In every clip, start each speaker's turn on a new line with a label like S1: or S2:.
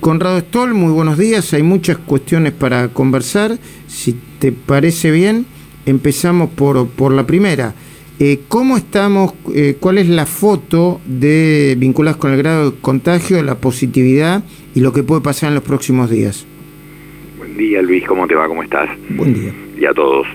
S1: Conrado Stoll, muy buenos días. Hay muchas cuestiones para conversar. Si te parece bien, empezamos por, por la primera. Eh, ¿Cómo estamos? Eh, ¿Cuál es la foto de vinculadas con el grado de contagio, la positividad y lo que puede pasar en los próximos días?
S2: Buen día, Luis. ¿Cómo te va? ¿Cómo estás?
S1: Buen día.
S2: Y a todos.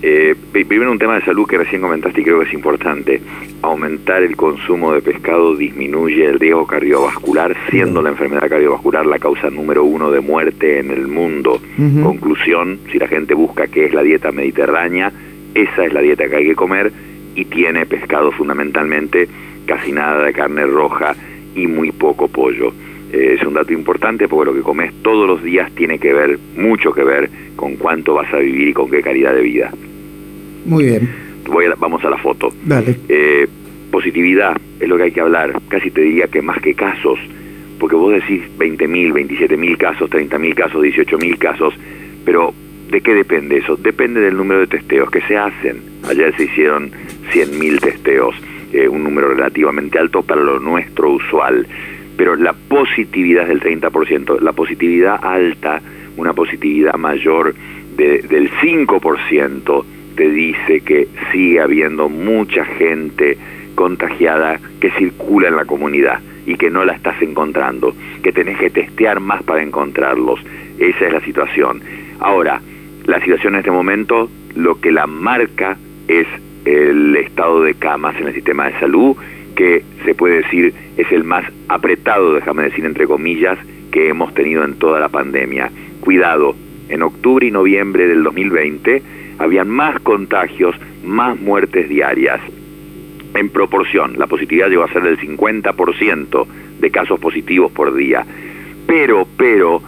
S2: Eh, primero un tema de salud que recién comentaste y creo que es importante. Aumentar el consumo de pescado disminuye el riesgo cardiovascular, siendo la enfermedad cardiovascular la causa número uno de muerte en el mundo. Conclusión, si la gente busca qué es la dieta mediterránea, esa es la dieta que hay que comer y tiene pescado fundamentalmente, casi nada de carne roja y muy poco pollo. Eh, es un dato importante porque lo que comes todos los días tiene que ver, mucho que ver, con cuánto vas a vivir y con qué calidad de vida.
S1: Muy bien.
S2: Voy vamos a la foto.
S1: Dale.
S2: Eh, positividad es lo que hay que hablar. Casi te diría que más que casos, porque vos decís 20.000, 27.000 casos, 30.000 casos, 18.000 casos, pero ¿de qué depende eso? Depende del número de testeos que se hacen. Ayer se hicieron 100.000 testeos, eh, un número relativamente alto para lo nuestro usual. Pero la positividad es del 30%, la positividad alta, una positividad mayor del 5%, te dice que sigue habiendo mucha gente contagiada que circula en la comunidad y que no la estás encontrando, que tenés que testear más para encontrarlos. Esa es la situación. Ahora, la situación en este momento, lo que la marca es el estado de camas en el sistema de salud, que se puede decir es el más apretado, déjame decir entre comillas, que hemos tenido en toda la pandemia. Cuidado, en octubre y noviembre del 2020 habían más contagios, más muertes diarias. En proporción, la positividad llegó a ser del 50% de casos positivos por día. Pero, pero,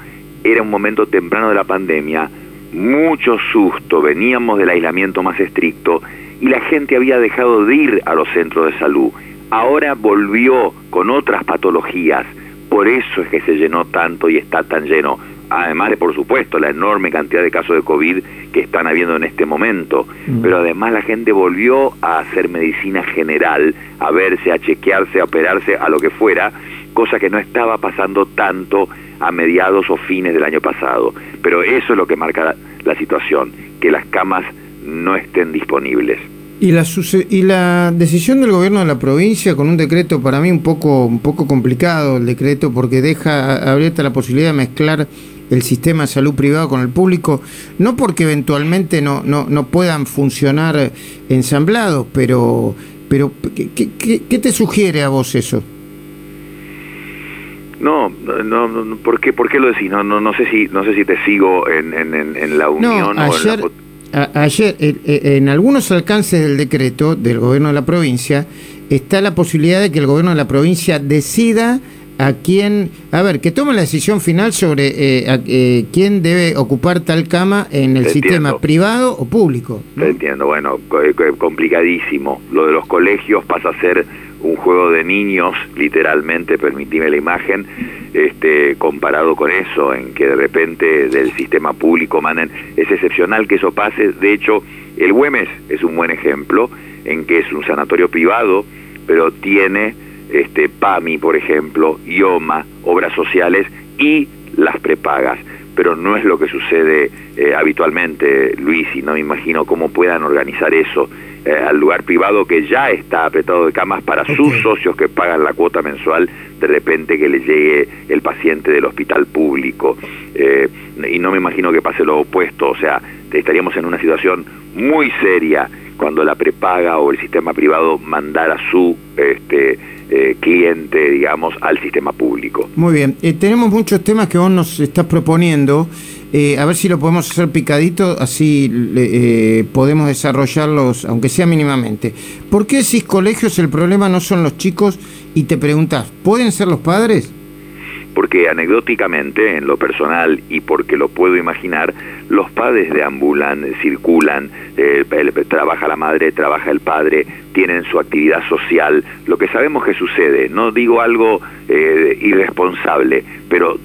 S2: era un momento temprano de la pandemia, mucho susto, veníamos del aislamiento más estricto y la gente había dejado de ir a los centros de salud. Ahora volvió con otras patologías, por eso es que se llenó tanto y está tan lleno además de, por supuesto, la enorme cantidad de casos de COVID que están habiendo en este momento, mm. pero además la gente volvió a hacer medicina general, a verse, a chequearse, a operarse, a lo que fuera, cosa que no estaba pasando tanto a mediados o fines del año pasado. Pero eso es lo que marca la, situación, que las camas no estén disponibles.
S1: Y la, y la decisión del gobierno de la provincia con un decreto para mí un poco un poco complicado el decreto porque deja abierta la posibilidad de mezclar el sistema de salud privado con el público, no porque eventualmente no, no, no puedan funcionar ensamblados, pero, pero ¿qué, qué, te sugiere a vos eso?
S2: No, no, ¿por qué, por qué lo decís? No, no, no sé si, no sé si te sigo en, en, en la unión
S1: o en la... ayer, en algunos alcances del decreto del gobierno de la provincia, está la posibilidad de que el gobierno de la provincia decida a quién, a ver, que tome la decisión final sobre eh, eh, quién debe ocupar tal cama en el sistema privado o público.
S2: entiendo, bueno, complicadísimo. Lo de los colegios pasa a ser un juego de niños, literalmente, permitime la imagen, este, comparado con eso, en que de repente del sistema público manden, es excepcional que eso pase, de hecho, el Güemes es un buen ejemplo, en que es un sanatorio privado, pero tiene este, PAMI, por ejemplo, IOMA, obras sociales y las prepagas. Pero no es lo que sucede eh, habitualmente, Luis, y no me imagino cómo puedan organizar eso eh, al lugar privado que ya está apretado de camas para sus socios que pagan la cuota mensual, de repente que le llegue el paciente del hospital público. Eh, y no me imagino que pase lo opuesto, o sea, estaríamos en una situación muy seria cuando la prepaga o el sistema privado mandara su este, eh, cliente, digamos, al sistema público.
S1: Muy bien, eh, tenemos muchos temas que vos nos estás proponiendo. Eh, a ver si lo podemos hacer picadito, así podemos desarrollarlos, aunque sea mínimamente. ¿Por qué decís colegios el problema no son los chicos? Y te preguntas, ¿pueden ser los padres?
S2: Porque anecdóticamente, en lo personal y porque lo puedo imaginar, los padres deambulan, circulan, eh, trabaja la madre, trabaja el padre, tienen su actividad social, lo que sabemos que sucede, no digo algo eh, irresponsable, pero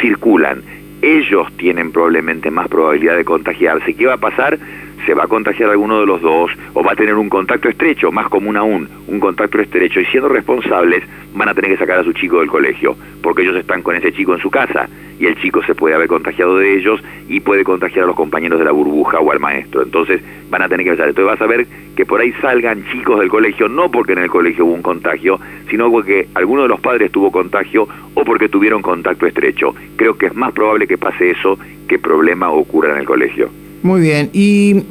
S2: circulan, ellos tienen probablemente más probabilidad de contagiarse. ¿Qué va a pasar se va a contagiar alguno de los dos o va a tener un contacto estrecho, más común aún, un contacto estrecho y siendo responsables van a tener que sacar a su chico del colegio, porque ellos están con ese chico en su casa y el chico se puede haber contagiado de ellos y puede contagiar a los compañeros de la burbuja o al maestro. Entonces van a tener que empezar. Entonces vas a ver que por ahí salgan chicos del colegio, no porque en el colegio hubo un contagio, sino porque alguno de los padres tuvo contagio o porque tuvieron contacto estrecho. Creo que es más probable que pase eso que problema ocurra en el colegio.
S1: Muy bien. Y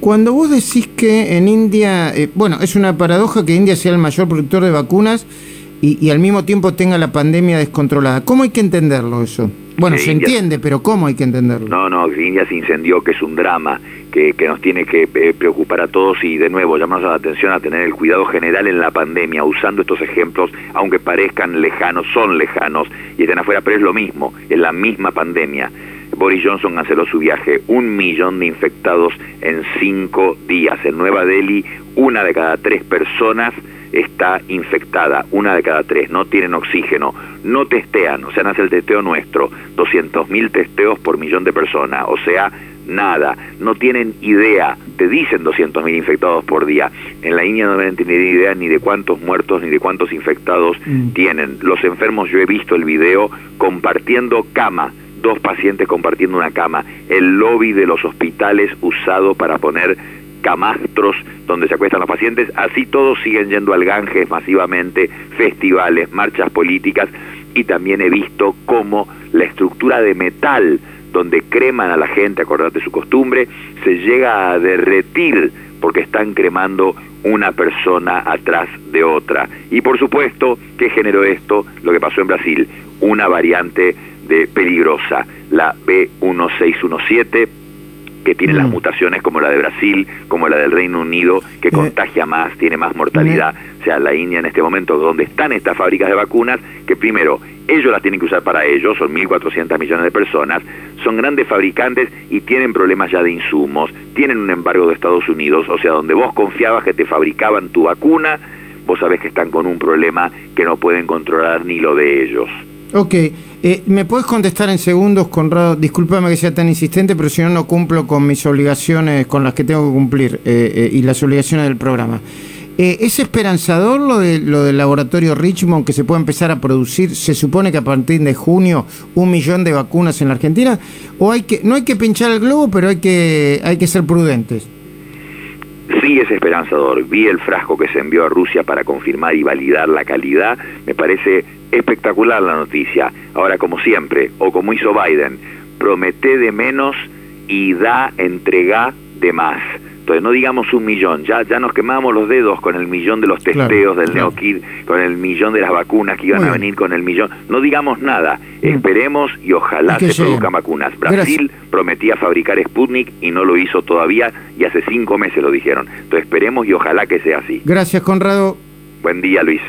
S1: cuando vos decís que en India, eh, bueno, es una paradoja que India sea el mayor productor de vacunas y, al mismo tiempo tenga la pandemia descontrolada. ¿Cómo hay que entenderlo eso? Bueno, se entiende, pero ¿cómo hay que entenderlo?
S2: No, no, India se incendió, que es un drama, que, que nos tiene que eh, preocupar a todos y de nuevo llamamos la atención a tener el cuidado general en la pandemia, usando estos ejemplos, aunque parezcan lejanos, son lejanos y están afuera, pero es lo mismo, es la misma pandemia. Boris Johnson canceló su viaje, un millón de infectados en cinco días. En Nueva Delhi, una de cada tres personas está infectada, una de cada tres, no tienen oxígeno, no testean, o sea, nace el testeo nuestro, 200.000 testeos por millón de personas, o sea, nada, no tienen idea, te dicen 200.000 infectados por día, en la India no deben tener idea ni de cuántos muertos ni de cuántos infectados mm. tienen. Los enfermos, yo he visto el video compartiendo cama, dos pacientes compartiendo una cama, el lobby de los hospitales usado para poner camastros donde se acuestan los pacientes, así todos siguen yendo al Ganges masivamente, festivales, marchas políticas y también he visto cómo la estructura de metal donde creman a la gente, acordate su costumbre, se llega a derretir porque están cremando una persona atrás de otra. Y por supuesto, ¿qué generó esto? Lo que pasó en Brasil, una variante de peligrosa, la B1617, que tiene las mm. mutaciones como la de Brasil, como la del Reino Unido, que eh. contagia más, tiene más mortalidad. O sea, la India en este momento, donde están estas fábricas de vacunas, que primero ellos las tienen que usar para ellos, son 1.400 millones de personas, son grandes fabricantes y tienen problemas ya de insumos, tienen un embargo de Estados Unidos, o sea, donde vos confiabas que te fabricaban tu vacuna, vos sabés que están con un problema que no pueden controlar ni lo de ellos.
S1: Ok, eh, ¿me puedes contestar en segundos, Conrado? Discúlpame que sea tan insistente, pero si no, no cumplo con mis obligaciones, con las que tengo que cumplir eh, eh, y las obligaciones del programa. ¿Es esperanzador lo, de, lo del laboratorio Richmond que se puede empezar a producir? Se supone que a partir de junio un millón de vacunas en la Argentina. ¿O hay que no hay que pinchar el globo, pero hay que, hay que ser prudentes?
S2: Sí es esperanzador. Vi el frasco que se envió a Rusia para confirmar y validar la calidad. Me parece espectacular la noticia. Ahora, como siempre, o como hizo Biden, promete de menos y da, entrega de más. Entonces, no digamos un millón, ya, ya nos quemamos los dedos con el millón de los testeos del Neokid, con el millón de las vacunas que iban a venir con el millón. No digamos nada, esperemos y ojalá se produzcan vacunas. Brasil prometía fabricar Sputnik y no lo hizo todavía y hace cinco meses lo dijeron. Entonces, esperemos y ojalá que sea así.
S1: Gracias, Conrado.
S2: Buen día, Luis.